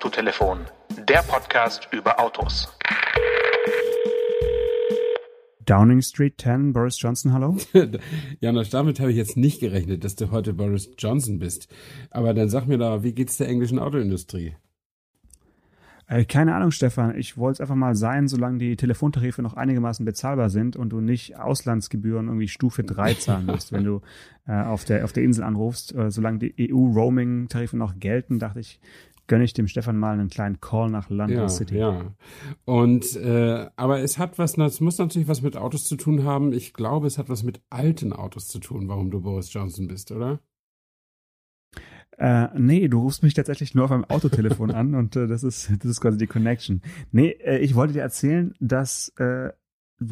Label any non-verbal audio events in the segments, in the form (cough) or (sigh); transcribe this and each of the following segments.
Autotelefon, der Podcast über Autos. Downing Street 10, Boris Johnson, hallo? (laughs) Janosch, damit habe ich jetzt nicht gerechnet, dass du heute Boris Johnson bist. Aber dann sag mir doch, wie geht's der englischen Autoindustrie? Äh, keine Ahnung, Stefan. Ich wollte es einfach mal sein, solange die Telefontarife noch einigermaßen bezahlbar sind und du nicht Auslandsgebühren irgendwie Stufe 3 (laughs) zahlen musst, wenn du äh, auf, der, auf der Insel anrufst. Äh, solange die EU-Roaming-Tarife noch gelten, dachte ich, gönne ich dem Stefan mal einen kleinen Call nach London ja, City. Ja, und äh, aber es hat was, es muss natürlich was mit Autos zu tun haben. Ich glaube, es hat was mit alten Autos zu tun, warum du Boris Johnson bist, oder? Äh, nee, du rufst mich tatsächlich nur auf einem Autotelefon (laughs) an und äh, das ist das ist quasi die Connection. Nee, äh, ich wollte dir erzählen, dass äh,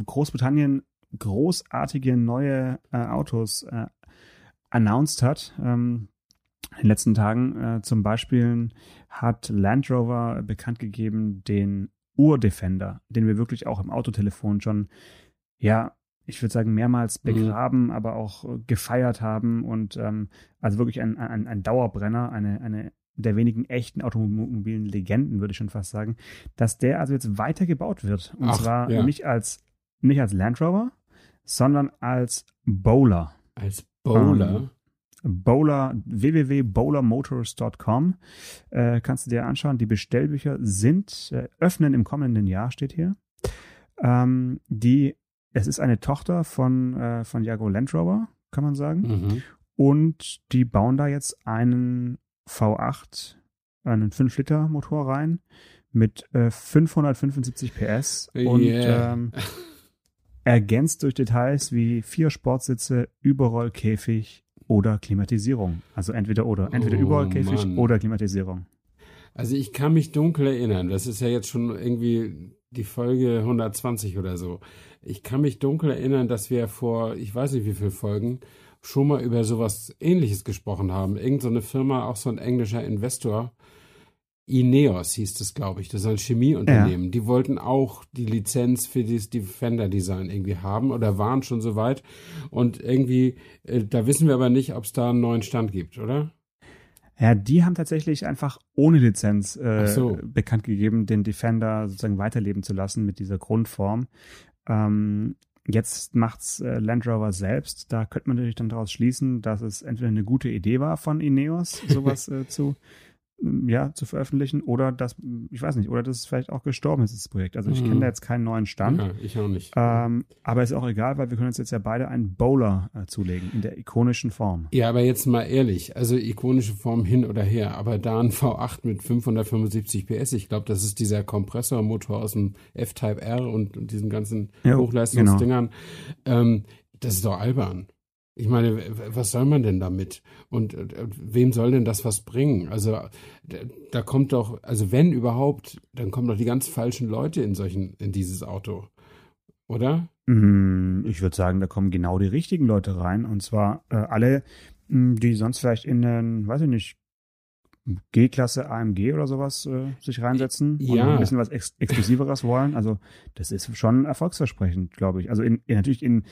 Großbritannien großartige neue äh, Autos äh, announced hat. Ähm, in den letzten Tagen äh, zum Beispiel hat Land Rover bekannt gegeben den Urdefender, den wir wirklich auch im Autotelefon schon ja ich würde sagen, mehrmals mhm. begraben, mhm. aber auch gefeiert haben und ähm, also wirklich ein, ein, ein Dauerbrenner, eine, eine der wenigen echten automobilen Legenden, würde ich schon fast sagen, dass der also jetzt weiter gebaut wird. Und Ach, zwar ja. nicht als nicht als Land Rover, sondern als Bowler. Als Bowler? Ähm, Bowler, www.bowlermotors.com äh, kannst du dir anschauen. Die Bestellbücher sind, äh, öffnen im kommenden Jahr, steht hier. Ähm, die es ist eine Tochter von, äh, von Jago Land Rover, kann man sagen. Mhm. Und die bauen da jetzt einen V8, einen 5-Liter-Motor rein mit äh, 575 PS und yeah. ähm, (laughs) ergänzt durch Details wie vier Sportsitze, Überrollkäfig oder Klimatisierung. Also entweder oder. Entweder oh, Überrollkäfig oder Klimatisierung. Also ich kann mich dunkel erinnern. Das ist ja jetzt schon irgendwie die Folge 120 oder so. Ich kann mich dunkel erinnern, dass wir vor, ich weiß nicht wie viele Folgen, schon mal über sowas ähnliches gesprochen haben. Irgend so eine Firma, auch so ein englischer Investor, Ineos hieß das, glaube ich. Das ist ein Chemieunternehmen. Ja. Die wollten auch die Lizenz für das Defender-Design irgendwie haben oder waren schon soweit. Und irgendwie, äh, da wissen wir aber nicht, ob es da einen neuen Stand gibt, oder? Ja, die haben tatsächlich einfach ohne Lizenz äh, so. bekannt gegeben, den Defender sozusagen weiterleben zu lassen mit dieser Grundform. Ähm, jetzt macht's äh, Land Rover selbst. Da könnte man natürlich dann daraus schließen, dass es entweder eine gute Idee war von Ineos, sowas (laughs) äh, zu ja, zu veröffentlichen oder dass, ich weiß nicht, oder dass es vielleicht auch gestorben ist, das Projekt. Also ich mhm. kenne da jetzt keinen neuen Stand. Ja, ich auch nicht. Ähm, aber ist auch egal, weil wir können uns jetzt ja beide einen Bowler äh, zulegen in der ikonischen Form. Ja, aber jetzt mal ehrlich, also ikonische Form hin oder her, aber da ein V8 mit 575 PS, ich glaube, das ist dieser Kompressormotor aus dem F-Type R und, und diesen ganzen ja, Hochleistungsdingern. Genau. Ähm, das ist doch albern. Ich meine, was soll man denn damit? Und äh, wem soll denn das was bringen? Also da kommt doch, also wenn überhaupt, dann kommen doch die ganz falschen Leute in solchen, in dieses Auto, oder? Mm, ich würde sagen, da kommen genau die richtigen Leute rein. Und zwar äh, alle, mm, die sonst vielleicht in einen, weiß ich nicht, G-Klasse AMG oder sowas äh, sich reinsetzen ja. und ein bisschen was Ex Exklusiveres wollen. Also das ist schon erfolgsversprechend, glaube ich. Also in, in, natürlich in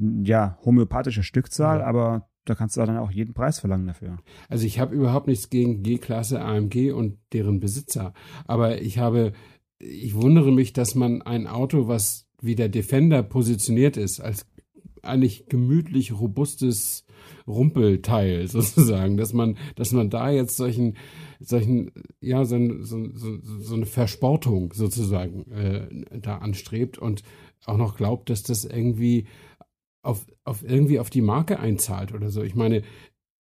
ja, homöopathische Stückzahl, ja. aber da kannst du dann auch jeden Preis verlangen dafür. Also ich habe überhaupt nichts gegen G-Klasse AMG und deren Besitzer, aber ich habe, ich wundere mich, dass man ein Auto, was wie der Defender positioniert ist, als eigentlich gemütlich robustes Rumpelteil (laughs) sozusagen, dass man, dass man da jetzt solchen, solchen, ja, so, so, so, eine Versportung sozusagen äh, da anstrebt und auch noch glaubt, dass das irgendwie auf, auf irgendwie auf die Marke einzahlt oder so. Ich meine,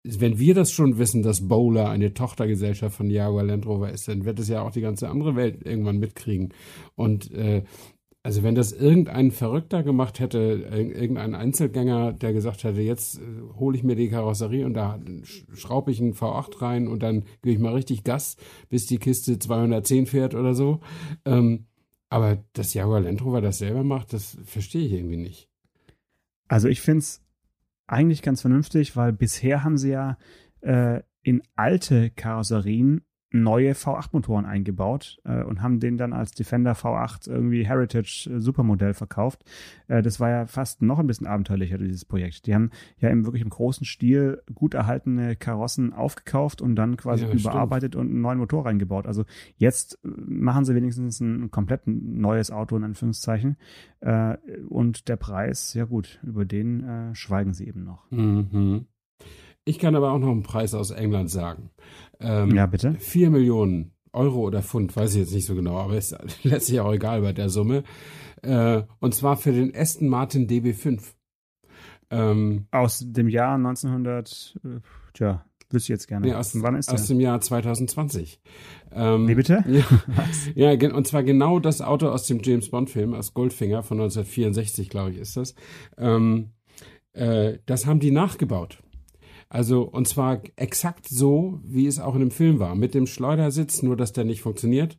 wenn wir das schon wissen, dass Bowler eine Tochtergesellschaft von Jaguar Land Rover ist, dann wird es ja auch die ganze andere Welt irgendwann mitkriegen. Und äh, also wenn das irgendein Verrückter gemacht hätte, irgendein Einzelgänger, der gesagt hätte, jetzt äh, hole ich mir die Karosserie und da schraube ich einen V8 rein und dann gebe ich mal richtig Gas, bis die Kiste 210 fährt oder so. Ähm, aber dass Jaguar Land Rover das selber macht, das verstehe ich irgendwie nicht. Also ich finde es eigentlich ganz vernünftig, weil bisher haben sie ja äh, in alte Karosserien neue V8-Motoren eingebaut äh, und haben den dann als Defender V8 irgendwie Heritage äh, Supermodell verkauft. Äh, das war ja fast noch ein bisschen abenteuerlicher, dieses Projekt. Die haben ja im wirklich im großen Stil gut erhaltene Karossen aufgekauft und dann quasi Ja, überarbeitet und einen neuen Motor reingebaut. Also jetzt äh, machen sie wenigstens ein komplett neues Auto in Anführungszeichen. Äh, und der Preis, ja gut, über den schweigen sie eben noch. Mhm. Ich kann aber auch noch einen Preis aus England sagen. Ähm, Ja, bitte. 4 Millionen Euro oder Pfund, weiß ich jetzt nicht so genau, aber ist (laughs) letztlich auch egal bei der Summe. Äh, und zwar für den Aston Martin DB5. Ähm, Aus dem Jahr 1900, äh, tja, wüsste ich jetzt gerne. nee, aus, wann ist der? aus dem Jahr 2020. Ähm, Wie bitte? (laughs) Ja, ja, und zwar genau das Auto aus dem James Bond-Film, aus Goldfinger von 1964, glaube ich, ist das. Ähm, äh, das haben die nachgebaut. Also, und zwar exakt so, wie es auch in dem Film war. Mit dem Schleudersitz, nur dass der nicht funktioniert.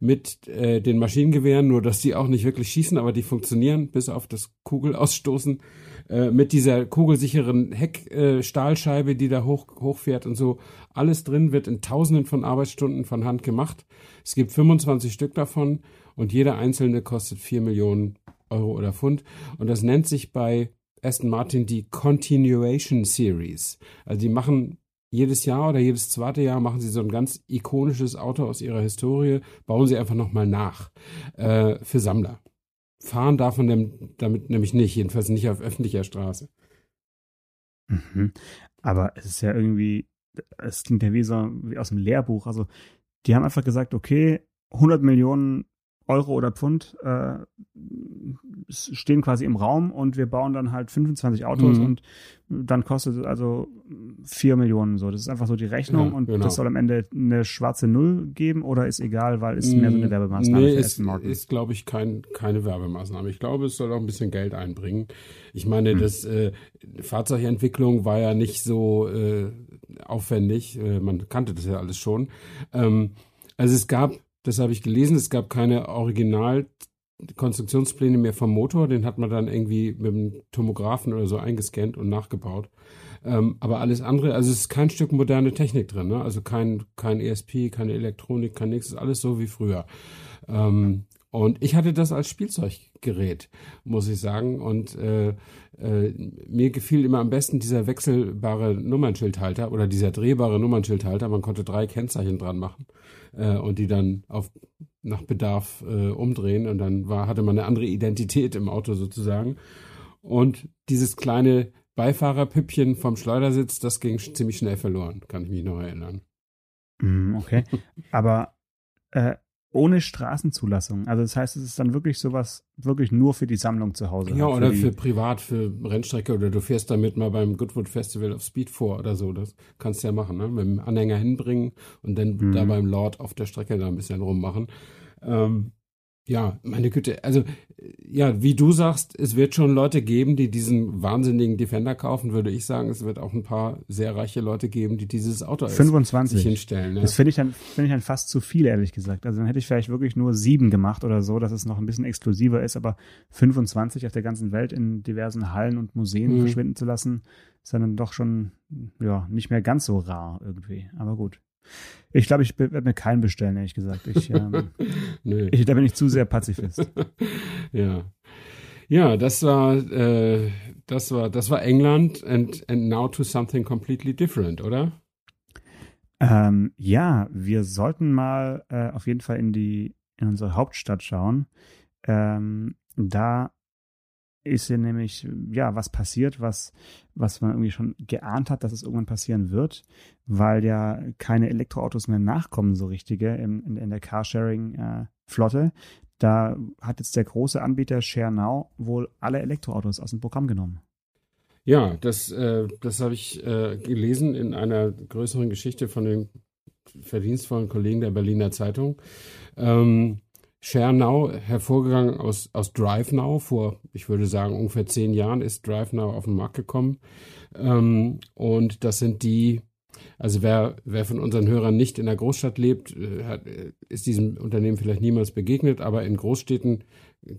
Mit äh, den Maschinengewehren, nur dass die auch nicht wirklich schießen, aber die funktionieren, bis auf das Kugelausstoßen. Äh, mit dieser kugelsicheren Heckstahlscheibe, äh, die da hoch, hochfährt und so. Alles drin wird in tausenden von Arbeitsstunden von Hand gemacht. Es gibt 25 Stück davon und jeder einzelne kostet 4 Millionen Euro oder Pfund. Und das nennt sich bei Aston Martin die Continuation Series. Also die machen jedes Jahr oder jedes zweite Jahr machen sie so ein ganz ikonisches Auto aus ihrer Historie, bauen sie einfach nochmal nach äh, für Sammler. Fahren darf man damit nämlich nicht, jedenfalls nicht auf öffentlicher Straße. Mhm. Aber es ist ja irgendwie, es klingt ja wie so wie aus dem Lehrbuch. Also die haben einfach gesagt, okay, 100 Millionen Euro oder Pfund äh, stehen quasi im Raum und wir bauen dann halt 25 Autos Mhm. und dann kostet es also 4 Millionen so. Das ist einfach so die Rechnung Ja, und genau. das soll am Ende eine schwarze Null geben oder ist egal, weil es mehr so eine Werbemaßnahme nee, für ist, Aston ist glaube ich, kein, keine Werbemaßnahme. Ich glaube, es soll auch ein bisschen Geld einbringen. Ich meine, Hm. das äh, Fahrzeugentwicklung war ja nicht so äh, aufwendig. Äh, man kannte das ja alles schon. Ähm, also es gab, das habe ich gelesen, es gab keine Original Konstruktionspläne mehr vom Motor, den hat man dann irgendwie mit dem Tomographen oder so eingescannt und nachgebaut. Ähm, aber alles andere, also es ist kein Stück moderne Technik drin, ne? also kein, kein ESP, keine Elektronik, kein nichts, alles so wie früher. Ähm, und ich hatte das als Spielzeuggerät, muss ich sagen. Und äh, äh, mir gefiel immer am besten dieser wechselbare Nummernschildhalter oder dieser drehbare Nummernschildhalter. Man konnte drei Kennzeichen dran machen äh, und die dann auf nach Bedarf äh, umdrehen und dann war, hatte man eine andere Identität im Auto sozusagen. Und dieses kleine Beifahrerpüppchen vom Schleudersitz, das ging ziemlich schnell verloren, kann ich mich noch erinnern. Mm, Okay. Aber äh, ohne Straßenzulassung. Also das heißt, es ist dann wirklich sowas, wirklich nur für die Sammlung zu Hause. Ja, halt, oder die- für privat, für Rennstrecke oder du fährst damit mal beim Goodwood Festival of Speed vor oder so. Das kannst du ja machen, ne? Mit dem Anhänger hinbringen und dann Mhm. da beim Lord auf der Strecke da ein bisschen rummachen. Ähm, ja, meine Güte, also äh, ja, wie du sagst, es wird schon Leute geben, die diesen wahnsinnigen Defender kaufen, würde ich sagen. Es wird auch ein paar sehr reiche Leute geben, die dieses Auto als 25. sich hinstellen. Ne? Das finde ich dann finde ich dann fast zu viel, ehrlich gesagt. Also dann hätte ich vielleicht wirklich nur sieben gemacht oder so, dass es noch ein bisschen exklusiver ist, aber 25 auf der ganzen Welt in diversen Hallen und Museen Mhm. verschwinden zu lassen, ist dann doch schon ja nicht mehr ganz so rar irgendwie. Aber gut. Ich glaube, ich werde mir keinen bestellen, ehrlich gesagt. Ich, ähm, (laughs) Nö. ich da bin ich zu sehr Pazifist. (laughs) ja. Ja, das war, äh, das war, das war England and, and now to something completely different, oder? Ähm, ja, wir sollten mal äh, auf jeden Fall in die in unsere Hauptstadt schauen. Ähm, da ist ja nämlich ja was passiert, was was man irgendwie schon geahnt hat, dass es irgendwann passieren wird, weil ja keine Elektroautos mehr nachkommen so richtige in, in, in der Carsharing-Flotte. da hat jetzt der große Anbieter ShareNow wohl alle Elektroautos aus dem Programm genommen. Ja, das, äh, das habe ich äh, gelesen in einer größeren Geschichte von den verdienstvollen Kollegen der Berliner Zeitung. Ähm, ShareNow, hervorgegangen aus, aus DriveNow, vor, ich würde sagen, ungefähr zehn Jahren ist DriveNow auf den Markt gekommen. Ähm, und das sind die, also wer, wer von unseren Hörern nicht in der Großstadt lebt, äh, hat, äh, ist diesem Unternehmen vielleicht niemals begegnet, aber in Großstädten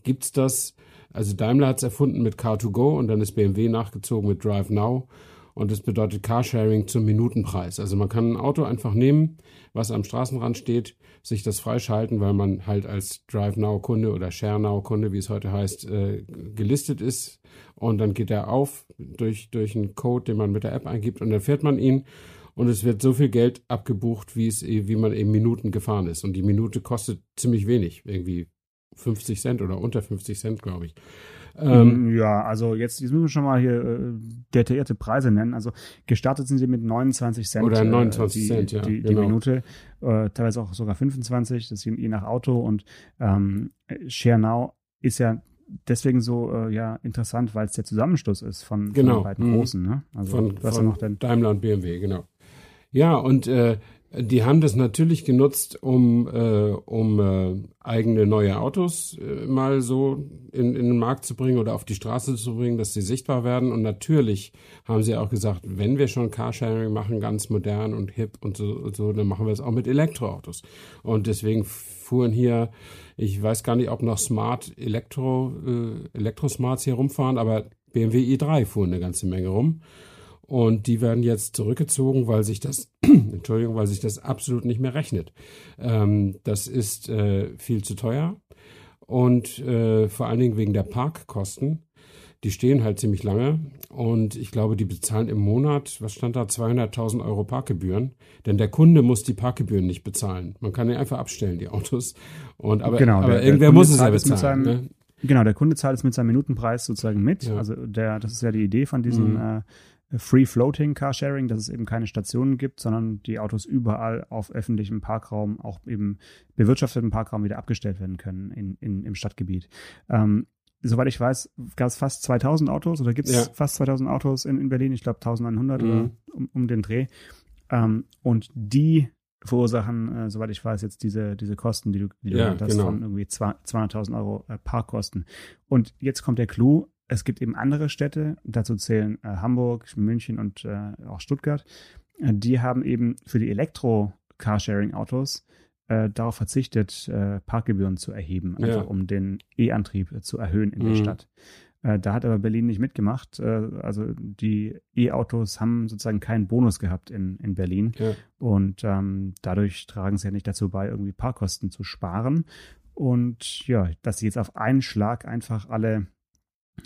gibt's das. Also Daimler hat's erfunden mit Car2Go und dann ist BMW nachgezogen mit DriveNow. Und das bedeutet Carsharing zum Minutenpreis. Also man kann ein Auto einfach nehmen, was am Straßenrand steht, sich das freischalten, weil man halt als Drive Now Kunde oder Share Now Kunde, wie es heute heißt, äh, gelistet ist. Und dann geht er auf durch, durch einen Code, den man mit der App eingibt und dann fährt man ihn und es wird so viel Geld abgebucht, wie es, wie man eben Minuten gefahren ist. Und die Minute kostet ziemlich wenig, irgendwie 50 Cent oder unter 50 Cent, glaube ich. Ähm, ja, also jetzt, jetzt müssen wir schon mal hier äh, detaillierte Preise nennen. Also gestartet sind sie mit 29 Cent. Oder 29 äh, die, Cent, ja. Die, die genau. Minute, äh, teilweise auch sogar 25, das je nach Auto. Und ähm, Share Now ist ja deswegen so äh, ja interessant, weil es der Zusammenschluss ist von, von Genau. den beiden Mhm. großen. Ne? Also von, ja von noch den, Daimler und BMW, genau. Ja, und äh, die haben das natürlich genutzt, um, äh, um äh, eigene neue Autos äh, mal so in, in den Markt zu bringen oder auf die Straße zu bringen, dass sie sichtbar werden. Und natürlich haben sie auch gesagt, wenn wir schon Carsharing machen, ganz modern und hip und so, und so dann machen wir es auch mit Elektroautos. Und deswegen fuhren hier, ich weiß gar nicht, ob noch Smart Elektro, äh, Elektrosmarts hier rumfahren, aber BMW i3 fuhren eine ganze Menge rum. Und die werden jetzt zurückgezogen, weil sich das, (clears throat) Entschuldigung, weil sich das absolut nicht mehr rechnet. Ähm, das ist äh, viel zu teuer und äh, vor allen Dingen wegen der Parkkosten. Die stehen halt ziemlich lange und ich glaube, die bezahlen im Monat, was stand da, 200.000 Euro Parkgebühren. Denn der Kunde muss die Parkgebühren nicht bezahlen. Man kann die einfach abstellen, die Autos. Und aber, Genau, aber der- der irgendwer Kunde muss es ja zahlt es mit bezahlen. seinem- Ne? Genau, der Kunde zahlt es mit seinem Minutenpreis sozusagen mit. Ja. Also der, das ist ja die Idee von diesem Mhm. äh, Free Floating Carsharing, dass es eben keine Stationen gibt, sondern die Autos überall auf öffentlichem Parkraum, auch eben bewirtschaftetem Parkraum wieder abgestellt werden können in, in, im Stadtgebiet. Ähm, soweit ich weiß, gab es fast 2000 Autos oder gibt es Ja. fast 2000 Autos in, in Berlin. Ich glaube 1900 Mhm. oder um, um den Dreh. Ähm, und die verursachen, äh, soweit ich weiß, jetzt diese, diese Kosten, die du, die Ja, hast, genau. von irgendwie zwei- 200.000 Euro äh, Parkkosten. Und jetzt kommt der Clou. Es gibt eben andere Städte, dazu zählen äh, Hamburg, München und äh, auch Stuttgart. Äh, die haben eben für die Elektro-Carsharing-Autos äh, darauf verzichtet, äh, Parkgebühren zu erheben, Ja. einfach um den E-Antrieb zu erhöhen in der Mhm. Stadt. Äh, da hat aber Berlin nicht mitgemacht. Also die E-Autos haben sozusagen keinen Bonus gehabt in, in Berlin. Ja. Und ähm, dadurch tragen sie ja nicht dazu bei, irgendwie Parkkosten zu sparen. Und ja, dass sie jetzt auf einen Schlag einfach alle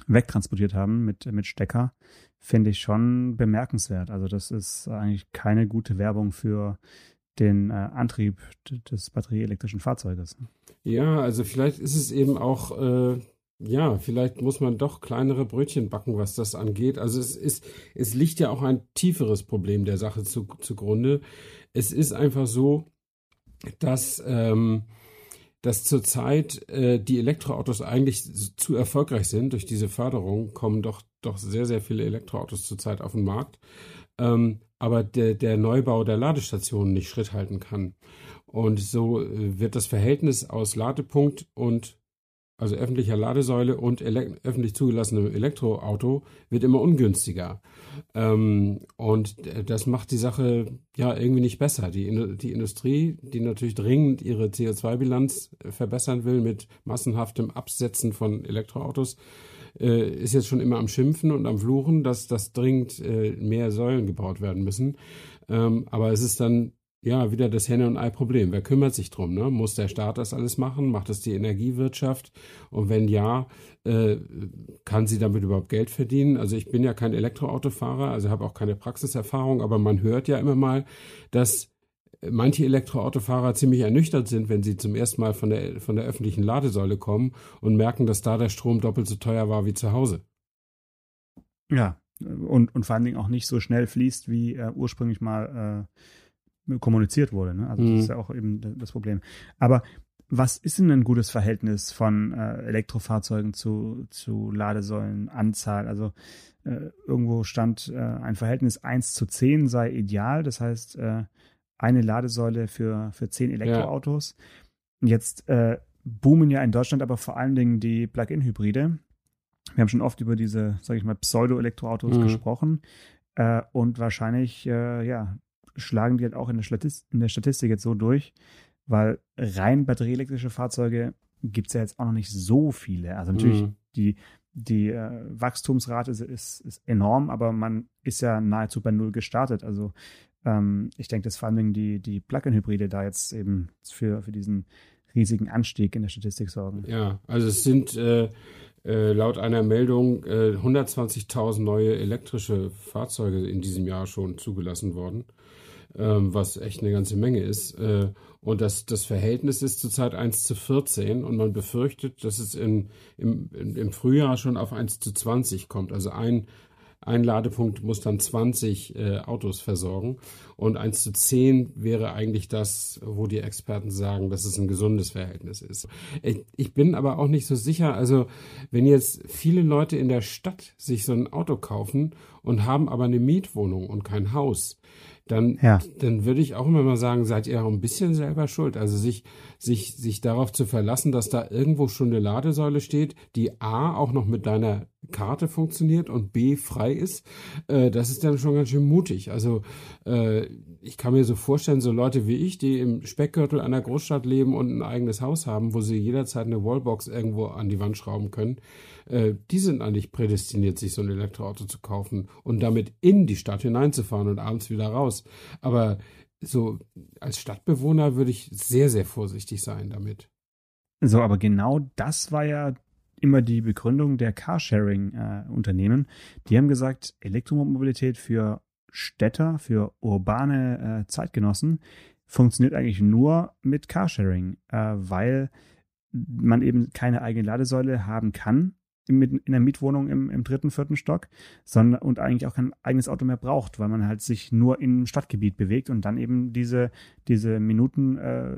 wegtransportiert haben mit, mit Stecker, finde ich schon bemerkenswert. Also das ist eigentlich keine gute Werbung für den äh, Antrieb des batterieelektrischen Fahrzeuges. Ja, also vielleicht ist es eben auch, äh, ja, vielleicht muss man doch kleinere Brötchen backen, was das angeht. Also es ist, es liegt ja auch ein tieferes Problem der Sache zu, zugrunde. Es ist einfach so, dass, ähm, dass zurzeit äh, die Elektroautos eigentlich zu erfolgreich sind. Durch diese Förderung kommen doch, doch sehr, sehr viele Elektroautos zurzeit auf den Markt. Ähm, aber der, der Neubau der Ladestationen nicht Schritt halten kann. Und so äh, wird das Verhältnis aus Ladepunkt und also öffentlicher Ladesäule und öffentlich zugelassenem Elektroauto wird immer ungünstiger. Ähm, und das macht die Sache ja irgendwie nicht besser. Die, die Industrie, die natürlich dringend ihre CO2-Bilanz äh, verbessern will mit massenhaftem Absetzen von Elektroautos, äh, ist jetzt schon immer am Schimpfen und am Fluchen, dass, dass dringend äh, mehr Säulen gebaut werden müssen. Ähm, aber es ist dann ja wieder das Henne- und Ei-Problem. Wer kümmert sich drum? Ne? Muss der Staat das alles machen? Macht es die Energiewirtschaft? Und wenn ja, äh, kann sie damit überhaupt Geld verdienen? Also ich bin ja kein Elektroautofahrer, also habe auch keine Praxiserfahrung, aber man hört ja immer mal, dass manche Elektroautofahrer ziemlich ernüchtert sind, wenn sie zum ersten Mal von der, von der öffentlichen Ladesäule kommen und merken, dass da der Strom doppelt so teuer war wie zu Hause. Ja, und, und vor allen Dingen auch nicht so schnell fließt, wie äh, ursprünglich mal äh, kommuniziert wurde. Ne? Also Mhm. das ist ja auch eben das Problem. Aber was ist denn ein gutes Verhältnis von äh, Elektrofahrzeugen zu, zu Ladesäulenanzahl? Also äh, irgendwo stand äh, ein Verhältnis 1 zu 10 sei ideal. Das heißt, äh, eine Ladesäule für, für 10 Elektroautos. Jetzt äh, boomen ja in Deutschland aber vor allen Dingen die Plug-in-Hybride. Wir haben schon oft über diese, sage ich mal, Pseudo-Elektroautos Mhm. gesprochen. Äh, und wahrscheinlich, ja, schlagen die halt auch in der, Statist in der Statistik jetzt so durch, weil rein batterieelektrische Fahrzeuge gibt es ja jetzt auch noch nicht so viele. Also natürlich Mhm. die, die äh, Wachstumsrate ist, ist, ist enorm, aber man ist ja nahezu bei Null gestartet. Also ähm, ich denke, dass vor allen Dingen die, die Plug-in-Hybride da jetzt eben für, für diesen riesigen Anstieg in der Statistik sorgen. Ja, also es sind äh, äh, laut einer Meldung äh, 120.000 neue elektrische Fahrzeuge in diesem Jahr schon zugelassen worden, ähm, was echt eine ganze Menge ist. Äh, und das, das Verhältnis ist zurzeit 1 zu 14 und man befürchtet, dass es in, im, im Frühjahr schon auf 1 zu 20 kommt. Also ein, ein Ladepunkt muss dann 20 äh, Autos versorgen und 1 zu 10 wäre eigentlich das, wo die Experten sagen, dass es ein gesundes Verhältnis ist. Ich, ich bin aber auch nicht so sicher, also wenn jetzt viele Leute in der Stadt sich so ein Auto kaufen und haben aber eine Mietwohnung und kein Haus, dann, ja. dann würde ich auch immer mal sagen, seid ihr auch ein bisschen selber schuld. Also sich, sich, sich darauf zu verlassen, dass da irgendwo schon eine Ladesäule steht, die A auch noch mit deiner Karte funktioniert und B frei ist, äh, das ist dann schon ganz schön mutig. Also äh, ich kann mir so vorstellen, so Leute wie ich, die im Speckgürtel einer Großstadt leben und ein eigenes Haus haben, wo sie jederzeit eine Wallbox irgendwo an die Wand schrauben können, äh, die sind eigentlich prädestiniert, sich so ein Elektroauto zu kaufen und damit in die Stadt hineinzufahren und abends wieder raus. Aber so als Stadtbewohner würde ich sehr, sehr vorsichtig sein damit. So, aber genau das war ja immer die Begründung der Carsharing-Unternehmen. Äh, die haben gesagt, Elektromobilität für Städter, für urbane äh, Zeitgenossen funktioniert eigentlich nur mit Carsharing, äh, weil man eben keine eigene Ladesäule haben kann in, der Mietwohnung im, im dritten, vierten Stock, sondern und eigentlich auch kein eigenes Auto mehr braucht, weil man halt sich nur im Stadtgebiet bewegt und dann eben diese, diese Minuten äh,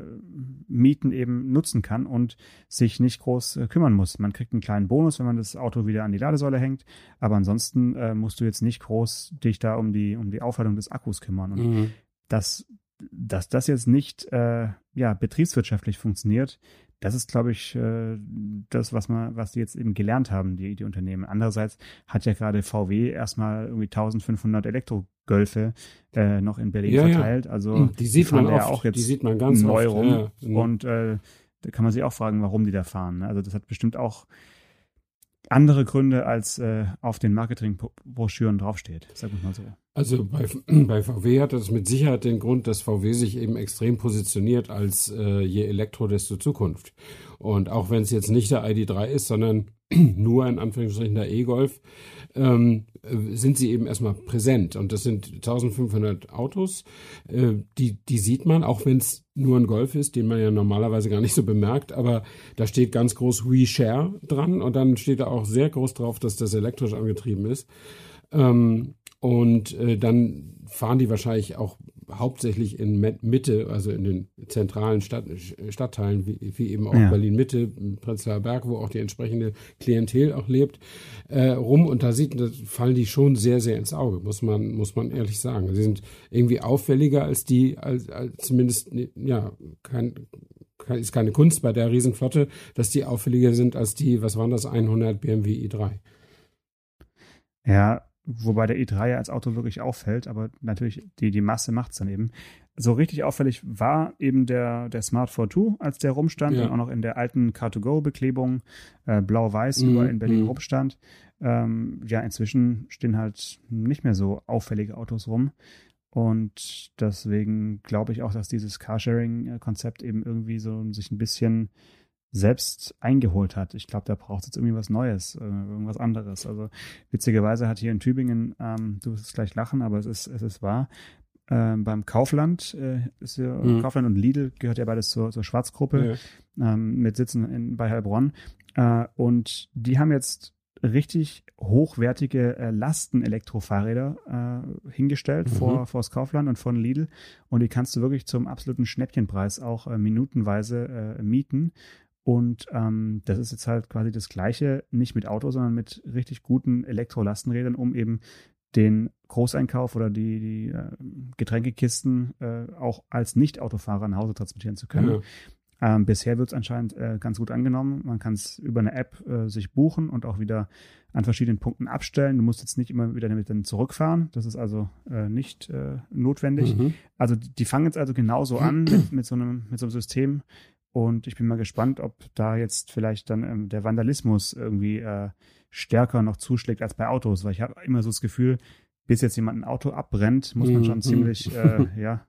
Mieten eben nutzen kann und sich nicht groß äh, kümmern muss. Man kriegt einen kleinen Bonus, wenn man das Auto wieder an die Ladesäule hängt, aber ansonsten äh, musst du jetzt nicht groß dich da um die, um die Aufladung des Akkus kümmern. Und mhm. das, dass das jetzt nicht äh, ja, betriebswirtschaftlich funktioniert, das ist, glaube ich, äh, das, was man, was die jetzt eben gelernt haben, die, die Unternehmen. Andererseits hat ja gerade VW erstmal irgendwie 1500 Elektrogölfe äh, noch in Berlin ja, verteilt. Also hm, die sieht die man ja auch jetzt die sieht man ganz neu oft, rum. Ja. Und äh, da kann man sich auch fragen, warum die da fahren. Ne? Also das hat bestimmt auch andere Gründe, als äh, auf den Marketingbroschüren draufsteht. Sag mal so. Also bei, (clears throat) bei VW hat das mit Sicherheit den Grund, dass VW sich eben extrem positioniert als äh, je Elektro, desto Zukunft. Und auch wenn es jetzt nicht der ID3 ist, sondern (clears throat) nur in Anführungsstrichen der E-Golf, ähm, sind sie eben erstmal präsent. Und das sind 1500 Autos, äh, die, die sieht man, auch wenn es nur ein Golf ist, den man ja normalerweise gar nicht so bemerkt, aber da steht ganz groß We Share dran und dann steht da auch sehr groß drauf, dass das elektrisch angetrieben ist. Ähm, und äh, dann fahren die wahrscheinlich auch hauptsächlich in Mitte, also in den zentralen Stadt, Stadtteilen, wie, wie eben auch ja. Berlin-Mitte, Prenzlauer Berg, wo auch die entsprechende Klientel auch lebt, äh, rum. Und da sieht, da fallen die schon sehr, sehr ins Auge, muss man, muss man ehrlich sagen. Sie sind irgendwie auffälliger als die, als, als zumindest, ja, kein, ist keine Kunst bei der Riesenflotte, dass die auffälliger sind als die, was waren das, 100 BMW i3. Ja, wobei der i3 ja als Auto wirklich auffällt, aber natürlich die, die Masse macht es dann eben. So richtig auffällig war eben der, der Smart 42, als der rumstand ja. und auch noch in der alten Car2Go-Beklebung äh, blau-weiß mhm. über in Berlin mhm. rumstand. Ähm, ja, inzwischen stehen halt nicht mehr so auffällige Autos rum. Und deswegen glaube ich auch, dass dieses Carsharing-Konzept eben irgendwie so sich ein bisschen selbst eingeholt hat. Ich glaube, da braucht es jetzt irgendwie was Neues, äh, irgendwas anderes. Also witzigerweise hat hier in Tübingen, ähm, du wirst es gleich lachen, aber es ist, es ist wahr, äh, beim Kaufland, äh, ist ja, mhm. Kaufland und Lidl gehört ja beides zur, zur Schwarzgruppe ja. ähm, mit Sitzen in, bei Heilbronn. Äh, und die haben jetzt richtig hochwertige äh, Lasten-Elektrofahrräder äh, hingestellt mhm. vor, vor das Kaufland und von Lidl. Und die kannst du wirklich zum absoluten Schnäppchenpreis auch äh, minutenweise äh, mieten. Und ähm, das ist jetzt halt quasi das Gleiche, nicht mit Auto, sondern mit richtig guten Elektrolastenrädern, um eben den Großeinkauf oder die, die äh, Getränkekisten äh, auch als Nicht-Autofahrer nach Hause transportieren zu können. Ja. Ähm, bisher wird es anscheinend äh, ganz gut angenommen. Man kann es über eine App äh, sich buchen und auch wieder an verschiedenen Punkten abstellen. Du musst jetzt nicht immer wieder damit dann zurückfahren. Das ist also äh, nicht äh, notwendig. Mhm. Also die fangen jetzt also genauso (clears throat) an mit, mit, so einem, mit so einem System, und ich bin mal gespannt, ob da jetzt vielleicht dann ähm, der Vandalismus irgendwie äh, stärker noch zuschlägt als bei Autos, weil ich habe immer so das Gefühl, bis jetzt jemand ein Auto abbrennt, muss man Mhm. schon ziemlich äh, (laughs) ja,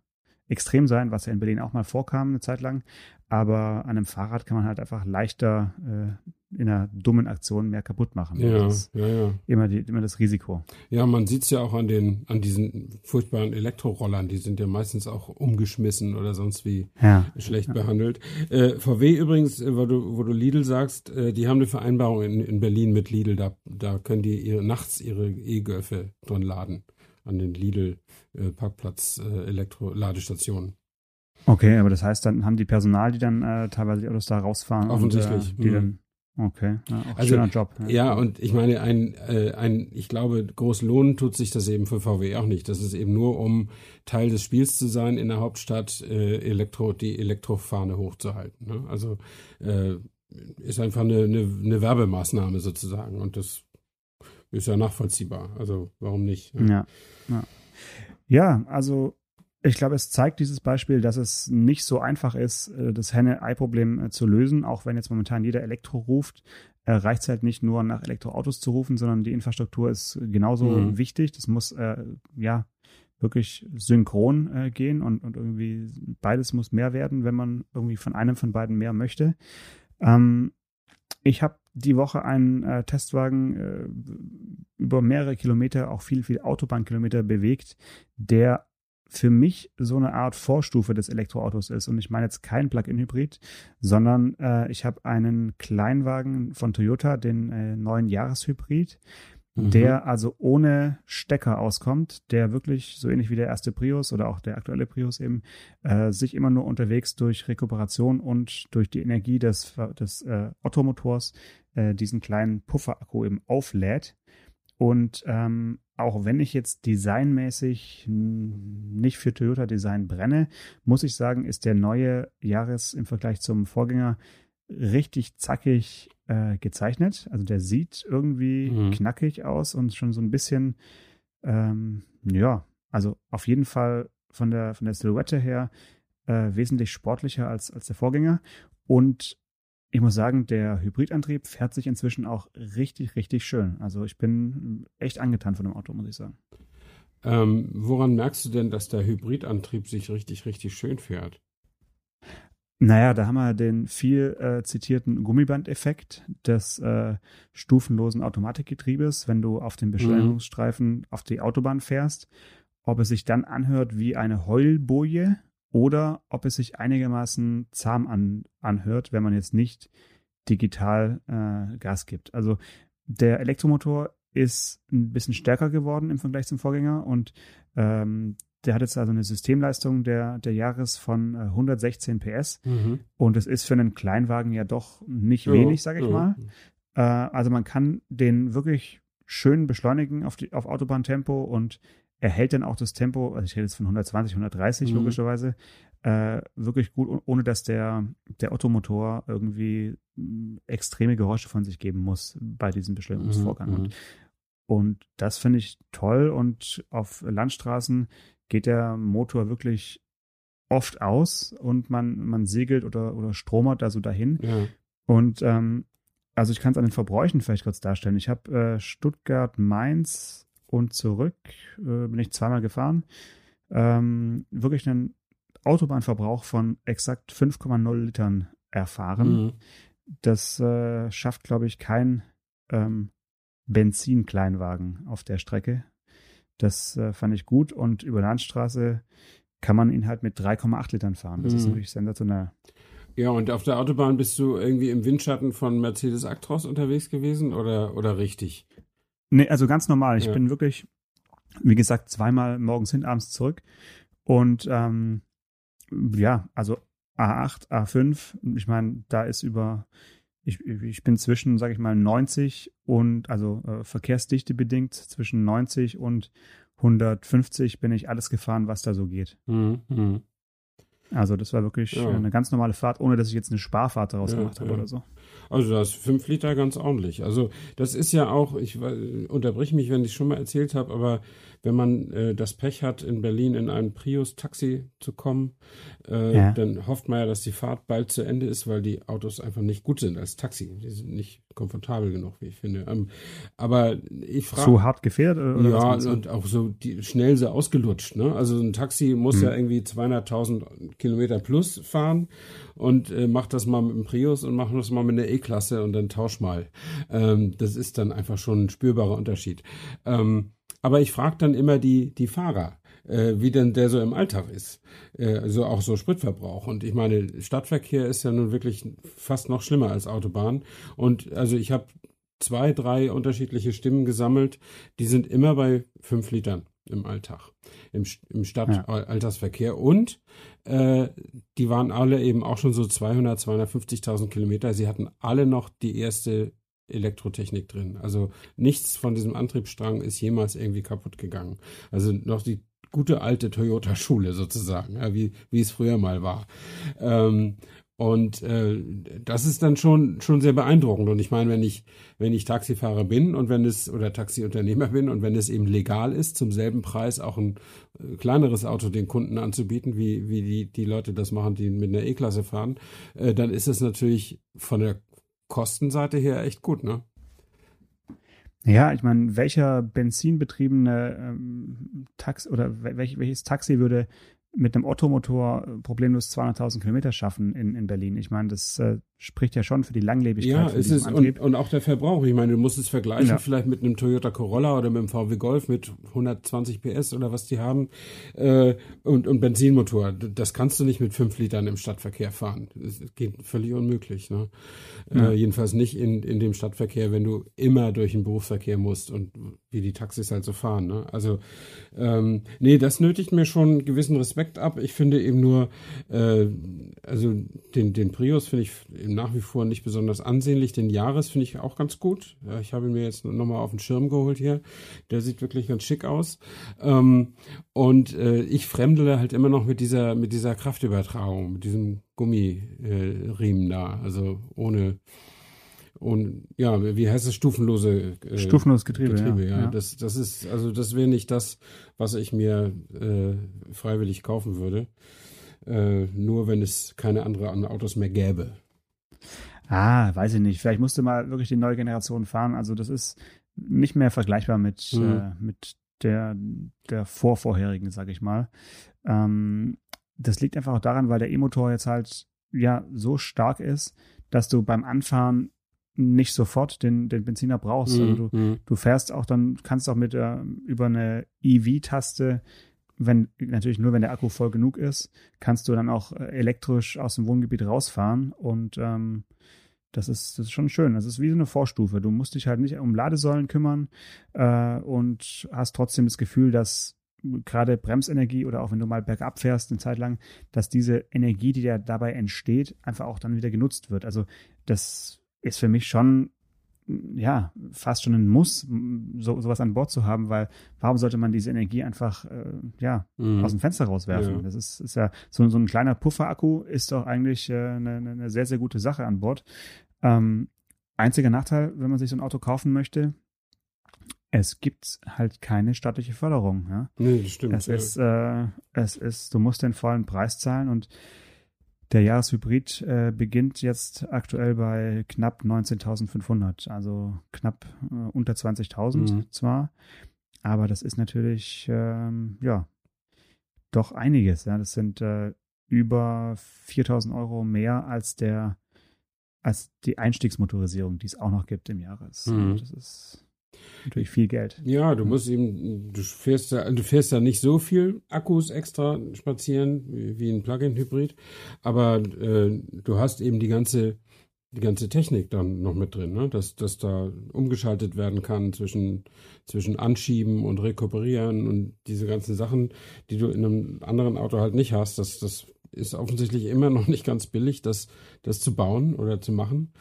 extrem sein, was ja in Berlin auch mal vorkam eine Zeit lang. Aber an einem Fahrrad kann man halt einfach leichter äh, in einer dummen Aktion mehr kaputt machen. Ja, Das ist ja, ja. immer, die, immer das Risiko. Ja, man sieht's ja auch an den, an diesen furchtbaren Elektrorollern, die sind ja meistens auch umgeschmissen oder sonst wie Ja. schlecht behandelt. Äh, VW übrigens, äh, wo du, wo du Lidl sagst, äh, die haben eine Vereinbarung in, in Berlin mit Lidl, da, da können die ihre, nachts ihre E-Göfe drin laden an den Lidl äh, Parkplatz äh. Okay, aber das heißt, dann haben die Personal, die dann äh, teilweise die Autos da rausfahren. Offensichtlich, Und, äh, die mhm. dann, okay, ja, auch Also, schöner Job. Ja, und ich meine, ein, äh, ein, ich glaube, groß lohnen tut sich das eben für VW auch nicht. Das ist eben nur, um Teil des Spiels zu sein, in der Hauptstadt äh, Elektro, die Elektrofahne hochzuhalten. Ne? Also äh, ist einfach eine, eine, eine Werbemaßnahme sozusagen und das ist ja nachvollziehbar. Also warum nicht? Ja, ja. ja, also ich glaube, es zeigt dieses Beispiel, dass es nicht so einfach ist, äh, das Henne-Ei-Problem äh, zu lösen. Auch wenn jetzt momentan jeder Elektro ruft, äh, reicht es halt nicht nur nach Elektroautos zu rufen, sondern die Infrastruktur ist genauso Mhm. wichtig. Das muss äh, ja wirklich synchron äh, gehen und, und irgendwie beides muss mehr werden, wenn man irgendwie von einem von beiden mehr möchte. Ähm, ich habe die Woche einen äh, Testwagen äh, über mehrere Kilometer, auch viel, viel Autobahnkilometer bewegt, der für mich so eine Art Vorstufe des Elektroautos ist. Und ich meine jetzt kein Plug-in-Hybrid, sondern äh, ich habe einen Kleinwagen von Toyota, den äh, neuen Jahreshybrid, Mhm. der also ohne Stecker auskommt, der wirklich so ähnlich wie der erste Prius oder auch der aktuelle Prius eben äh, sich immer nur unterwegs durch Rekuperation und durch die Energie des, des äh, Ottomotors äh, diesen kleinen Pufferakku eben auflädt. Und ähm, auch wenn ich jetzt designmäßig nicht für Toyota Design brenne, muss ich sagen, ist der neue Jahres im Vergleich zum Vorgänger richtig zackig äh, gezeichnet. Also der sieht irgendwie Mhm. knackig aus und schon so ein bisschen, ähm, ja, also auf jeden Fall von der, von der Silhouette her äh, wesentlich sportlicher als, als der Vorgänger. Und ich muss sagen, der Hybridantrieb fährt sich inzwischen auch richtig, richtig schön. Also ich bin echt angetan von dem Auto, muss ich sagen. Ähm, woran merkst du denn, dass der Hybridantrieb sich richtig, richtig schön fährt? Naja, da haben wir den viel äh, zitierten Gummibandeffekt des äh, stufenlosen Automatikgetriebes, wenn du auf den Beschleunigungsstreifen auf die Autobahn fährst, ob es sich dann anhört wie eine Heulboje oder ob es sich einigermaßen zahm an, anhört, wenn man jetzt nicht digital äh, Gas gibt. Also der Elektromotor ist ein bisschen stärker geworden im Vergleich zum Vorgänger und ähm, der hat jetzt also eine Systemleistung der, der Jahres von äh, 116 PS und es ist für einen Kleinwagen ja doch nicht wenig, sage ich Ja. mal. Äh, also man kann den wirklich schön beschleunigen auf, die, auf Autobahntempo und er hält dann auch das Tempo, also ich rede jetzt von 120, 130 Mhm. logischerweise, äh, wirklich gut, oh- ohne dass der, der Ottomotor irgendwie mh, extreme Geräusche von sich geben muss bei diesem Beschleunigungsvorgang. Mhm, Und, und das finde ich toll und auf Landstraßen geht der Motor wirklich oft aus und man, man segelt oder, oder stromert da so dahin. Ja. Und ähm, also ich kann es an den Verbräuchen vielleicht kurz darstellen. Ich habe äh, Stuttgart, Mainz und zurück äh, bin ich zweimal gefahren. Ähm, wirklich einen Autobahnverbrauch von exakt 5,0 Litern erfahren. Mhm. Das äh, schafft, glaube ich, kein ähm, Benzin-Kleinwagen auf der Strecke. Das äh, fand ich gut und über Landstraße kann man ihn halt mit 3,8 Litern fahren. Das ist Mhm. natürlich sensationell. Ja, und auf der Autobahn bist du irgendwie im Windschatten von Mercedes Actros unterwegs gewesen oder, oder richtig? Nee, also ganz normal. Ich Ja. bin wirklich, wie gesagt, zweimal morgens hin, abends zurück. Und ähm, ja, also A8, A5, ich meine, da ist über, ich, ich bin zwischen, sage ich mal, 90 und, also äh, Verkehrsdichte bedingt, zwischen 90 und 150 bin ich alles gefahren, was da so geht. Mhm. Mhm. Also das war wirklich Ja. eine ganz normale Fahrt, ohne dass ich jetzt eine Sparfahrt daraus Ja, gemacht habe ja. oder so. Also das 5 Liter ganz ordentlich. Also das ist ja auch, ich unterbrich mich, wenn ich schon mal erzählt habe, aber wenn man äh, das Pech hat, in Berlin in ein Prius-Taxi zu kommen, äh, ja. dann hofft man ja, dass die Fahrt bald zu Ende ist, weil die Autos einfach nicht gut sind als Taxi. Die sind nicht komfortabel genug, wie ich finde. Ähm, aber ich frage. Zu hart gefährt? Oder ja, und auch so die, schnell so ausgelutscht. Ne? Also ein Taxi muss hm. ja irgendwie 200.000 Kilometer plus fahren und äh, mach das mal mit dem Prius und mach das mal mit der E-Klasse und dann tausch mal. Ähm, das ist dann einfach schon ein spürbarer Unterschied. Ähm, aber ich frage dann immer die, die Fahrer, äh, wie denn der so im Alltag ist. Äh, also auch so Spritverbrauch. Und ich meine, Stadtverkehr ist ja nun wirklich fast noch schlimmer als Autobahn. Und also ich habe zwei, drei unterschiedliche Stimmen gesammelt. Die sind immer bei fünf Litern im Alltag, im, im Stadtalltagsverkehr. Ja. Und äh, die waren alle eben auch schon so 200, 250.000 Kilometer. Sie hatten alle noch die erste Elektrotechnik drin. Also nichts von diesem Antriebsstrang ist jemals irgendwie kaputt gegangen. Also noch die gute alte Toyota-Schule sozusagen, ja, wie, wie es früher mal war. Ähm, und äh, das ist dann schon schon sehr beeindruckend. Und ich meine, wenn ich wenn ich Taxifahrer bin und wenn es oder Taxiunternehmer bin und wenn es eben legal ist, zum selben Preis auch ein äh, kleineres Auto den Kunden anzubieten, wie wie die die Leute das machen, die mit einer E-Klasse fahren, äh, dann ist es natürlich von der Kostenseite her echt gut, ne? Ja, ich meine, welcher benzinbetriebene ähm, Taxi oder welch, welches Taxi würde mit einem Ottomotor äh, problemlos 200.000 Kilometer schaffen in, in Berlin. Ich meine, das äh, spricht ja schon für die Langlebigkeit. Ja, es ist und, und, auch der Verbrauch. Ich meine, du musst es vergleichen ja. vielleicht mit einem Toyota Corolla oder mit einem VW Golf mit 120 PS oder was die haben äh, und, und Benzinmotor. Das kannst du nicht mit 5 Litern im Stadtverkehr fahren. Das geht völlig unmöglich. Ne? Ja. Äh, jedenfalls nicht in, in dem Stadtverkehr, wenn du immer durch den Berufsverkehr musst und wie die Taxis halt so fahren. Ne? Also ähm, nee, das nötigt mir schon gewissen Respekt ab. Ich finde eben nur, äh, also den, den Prius finde ich nach wie vor nicht besonders ansehnlich. Den Jahres finde ich auch ganz gut. Ich habe ihn mir jetzt nochmal auf den Schirm geholt hier. Der sieht wirklich ganz schick aus. Ähm, und äh, ich fremdele halt immer noch mit dieser, mit dieser Kraftübertragung, mit diesem Gummiriemen da. Also ohne und ja, wie heißt es, stufenlose äh, stufenloses Getriebe. Getriebe ja. ja. Das, das ist, also das wäre nicht das, was ich mir äh, freiwillig kaufen würde. Äh, nur wenn es keine anderen Autos mehr gäbe. Ah, weiß ich nicht. Vielleicht musst du mal wirklich die neue Generation fahren. Also das ist nicht mehr vergleichbar mit, mhm. äh, mit der, der vorvorherigen, sag ich mal. Ähm, das liegt einfach auch daran, weil der E-Motor jetzt halt ja so stark ist, dass du beim Anfahren nicht sofort den, den Benziner brauchst. Mhm. Also du, mhm. du fährst auch dann, kannst auch mit äh, über eine EV-Taste wenn, natürlich nur wenn der Akku voll genug ist, kannst du dann auch äh, elektrisch aus dem Wohngebiet rausfahren und ähm, das ist, das ist schon schön. Das ist wie so eine Vorstufe. Du musst dich halt nicht um Ladesäulen kümmern äh, und hast trotzdem das Gefühl, dass gerade Bremsenergie oder auch wenn du mal bergab fährst eine Zeit lang, dass diese Energie, die da dabei entsteht, einfach auch dann wieder genutzt wird. Also das ist für mich schon ja, fast schon ein Muss, so, sowas an Bord zu haben, weil warum sollte man diese Energie einfach, äh, ja, mhm. aus dem Fenster rauswerfen? Ja. Das ist, ist ja, so, so ein kleiner Pufferakku ist doch eigentlich äh, eine, eine sehr, sehr gute Sache an Bord. Ähm, einziger Nachteil, wenn man sich so ein Auto kaufen möchte, es gibt halt keine staatliche Förderung. Ja? Nee, das stimmt. Es ja. ist, äh, es ist, du musst den vollen Preis zahlen und der Jahreshybrid äh, beginnt jetzt aktuell bei knapp 19.500, also knapp äh, unter 20.000 mhm. zwar, aber das ist natürlich ähm, ja doch einiges. Ja, das sind äh, über 4.000 Euro mehr als der als die Einstiegsmotorisierung, die es auch noch gibt im Jahres. Mhm. Das ist natürlich viel Geld. Ja, du musst eben, du fährst da, du fährst da nicht so viel Akkus extra spazieren wie ein Plug-in-Hybrid, aber äh, du hast eben die ganze die ganze Technik dann noch mit drin, ne? dass, dass da umgeschaltet werden kann zwischen, zwischen Anschieben und Rekuperieren und diese ganzen Sachen, die du in einem anderen Auto halt nicht hast. Das, das ist offensichtlich immer noch nicht ganz billig, das, das zu bauen oder zu machen.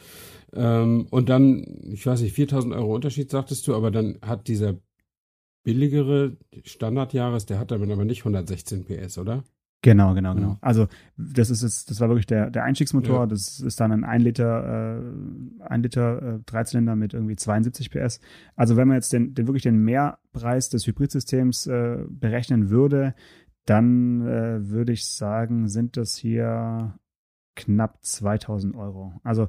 Ähm, und dann, ich weiß nicht, 4000 Euro Unterschied sagtest du, aber dann hat dieser billigere Standardjahres, der hat damit aber nicht 116 PS, oder? Genau, genau, genau. Also das ist jetzt, das war wirklich der, der Einstiegsmotor. Ja. Das ist dann ein 1 Liter, äh, 1 Liter äh, Dreizylinder mit irgendwie 72 PS. Also wenn man jetzt den, den wirklich den Mehrpreis des Hybridsystems äh, berechnen würde, dann äh, würde ich sagen, sind das hier knapp 2000 Euro. Also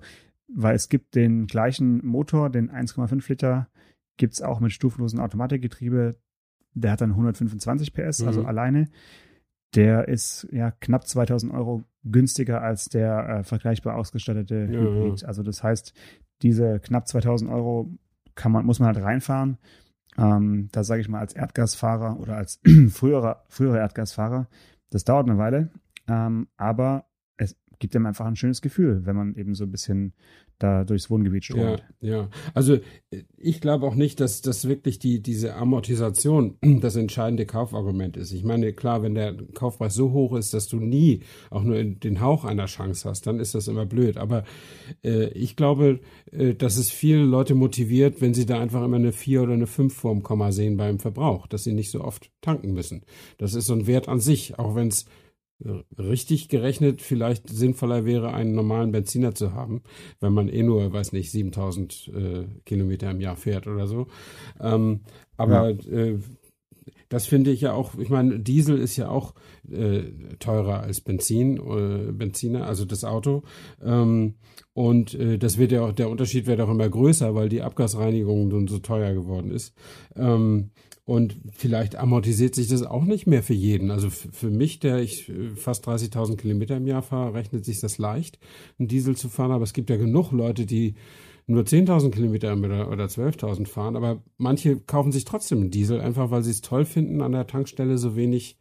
weil es gibt den gleichen Motor, den 1,5 Liter, gibt's auch mit stufenlosen Automatikgetriebe. Der hat dann 125 PS, also mhm. also alleine der ist ja knapp 2000 Euro günstiger als der äh, vergleichbar ausgestattete ja, Hybrid. Ja. Also das heißt, diese knapp 2000 Euro kann man, muss man halt reinfahren. Ähm, da sage ich mal als Erdgasfahrer oder als (clears throat) früherer, früherer Erdgasfahrer, das dauert eine Weile, ähm, aber es gibt ihm einfach ein schönes Gefühl, wenn man eben so ein bisschen da durchs Wohngebiet strömt. Ja, ja. Also ich glaube auch nicht, dass das wirklich die, diese Amortisation (clears throat) das entscheidende Kaufargument ist. Ich meine, klar, wenn der Kaufpreis so hoch ist, dass du nie auch nur den Hauch einer Chance hast, dann ist das immer blöd. Aber äh, ich glaube, äh, dass es viele Leute motiviert, wenn sie da einfach immer eine 4 oder eine 5 vorm Komma sehen beim Verbrauch, dass sie nicht so oft tanken müssen. Das ist so ein Wert an sich, auch wenn es richtig gerechnet vielleicht sinnvoller wäre, einen normalen Benziner zu haben, wenn man eh nur, weiß nicht, 7000 äh, Kilometer im Jahr fährt oder so. Ähm, aber ja. äh, das finde ich ja auch, ich meine, Diesel ist ja auch äh, teurer als Benzin, äh, Benziner, also das Auto. Ähm, und äh, das wird ja auch, der Unterschied wird auch immer größer, weil die Abgasreinigung nun so teuer geworden ist. Ähm, und vielleicht amortisiert sich das auch nicht mehr für jeden. Also für mich, der ich äh, fast 30.000 Kilometer im Jahr fahre, rechnet sich das leicht, einen Diesel zu fahren. Aber es gibt ja genug Leute, die nur 10.000 Kilometer oder 12.000 fahren. Aber manche kaufen sich trotzdem einen Diesel, einfach weil sie es toll finden, an der Tankstelle so wenig,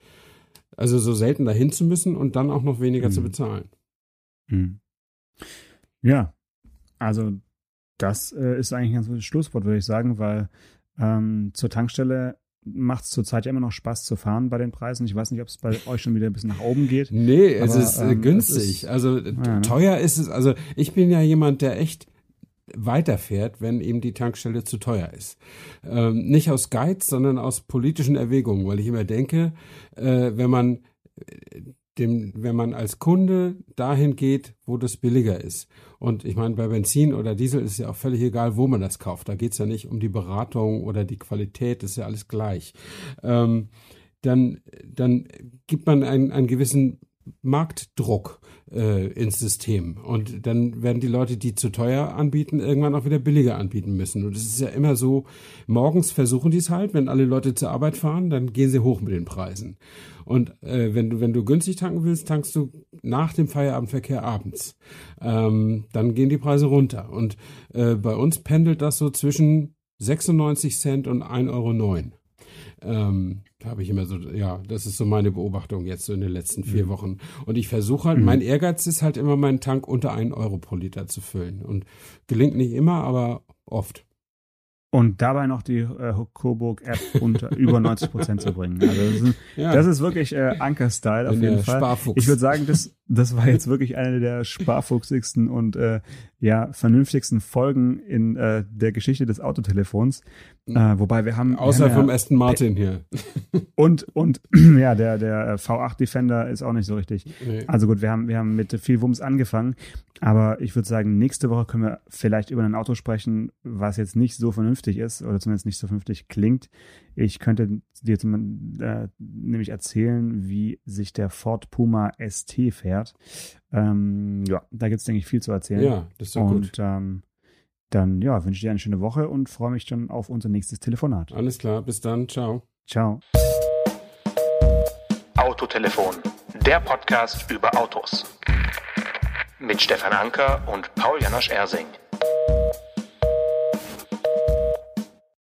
also so selten dahin zu müssen und dann auch noch weniger mhm. zu bezahlen. Mhm. Ja, also das äh, ist eigentlich ein ganz gutes Schlusswort, würde ich sagen, weil ähm, zur Tankstelle macht es zurzeit ja immer noch Spaß zu fahren bei den Preisen. Ich weiß nicht, ob es bei euch schon wieder ein bisschen nach oben geht. Nee, es aber, ist äh, ähm, günstig. Es ist, also ja, teuer ist es. Also ich bin ja jemand, der echt weiterfährt, wenn eben die Tankstelle zu teuer ist. Ähm, nicht aus Geiz, sondern aus politischen Erwägungen, weil ich immer denke, äh, wenn man dem, wenn man als Kunde dahin geht, wo das billiger ist. Und ich meine, bei Benzin oder Diesel ist ja auch völlig egal, wo man das kauft. Da geht es ja nicht um die Beratung oder die Qualität, das ist ja alles gleich. Ähm, dann, dann gibt man einen, einen gewissen Marktdruck äh, ins System. Und dann werden die Leute, die zu teuer anbieten, irgendwann auch wieder billiger anbieten müssen. Und es ist ja immer so, morgens versuchen die es halt, wenn alle Leute zur Arbeit fahren, dann gehen sie hoch mit den Preisen. Und äh, wenn du wenn du günstig tanken willst, tankst du nach dem Feierabendverkehr abends. Ähm, dann gehen die Preise runter. Und äh, bei uns pendelt das so zwischen 96 Cent und 1,09 Euro. Ähm, habe ich immer so, ja, das ist so meine Beobachtung jetzt so in den letzten vier mhm. Wochen. Und ich versuche halt, mhm. mein Ehrgeiz ist halt immer, meinen Tank unter einen Euro pro Liter zu füllen. Und gelingt nicht immer, aber oft und dabei noch die äh, Coburg-App unter (laughs) über 90 Prozent zu bringen. Also das ist, ja. das ist wirklich äh, Anker-Style auf jeden Fall. Sparfuchs. Ich würde sagen, das, das war jetzt wirklich eine der sparfuchsigsten und äh, ja vernünftigsten Folgen in äh, der Geschichte des Autotelefons. Äh, wobei wir haben außer wir haben vom ja, Aston Martin hier (laughs) und und (clears throat) ja der der äh, V8 Defender ist auch nicht so richtig. Nee. Also gut, wir haben wir haben mit viel Wumms angefangen, aber ich würde sagen nächste Woche können wir vielleicht über ein Auto sprechen, was jetzt nicht so vernünftig ist oder zumindest nicht so vernünftig klingt. Ich könnte dir zum, äh, nämlich erzählen, wie sich der Ford Puma ST fährt. Ähm, ja, da gibt es, denke ich, viel zu erzählen. Ja, das ist doch und, gut. Ähm, dann ja, wünsche ich dir eine schöne Woche und freue mich dann auf unser nächstes Telefonat. Alles klar, bis dann. Ciao. Ciao. Autotelefon, der Podcast über Autos. Mit Stefan Anker und Paul Janosch Ersing.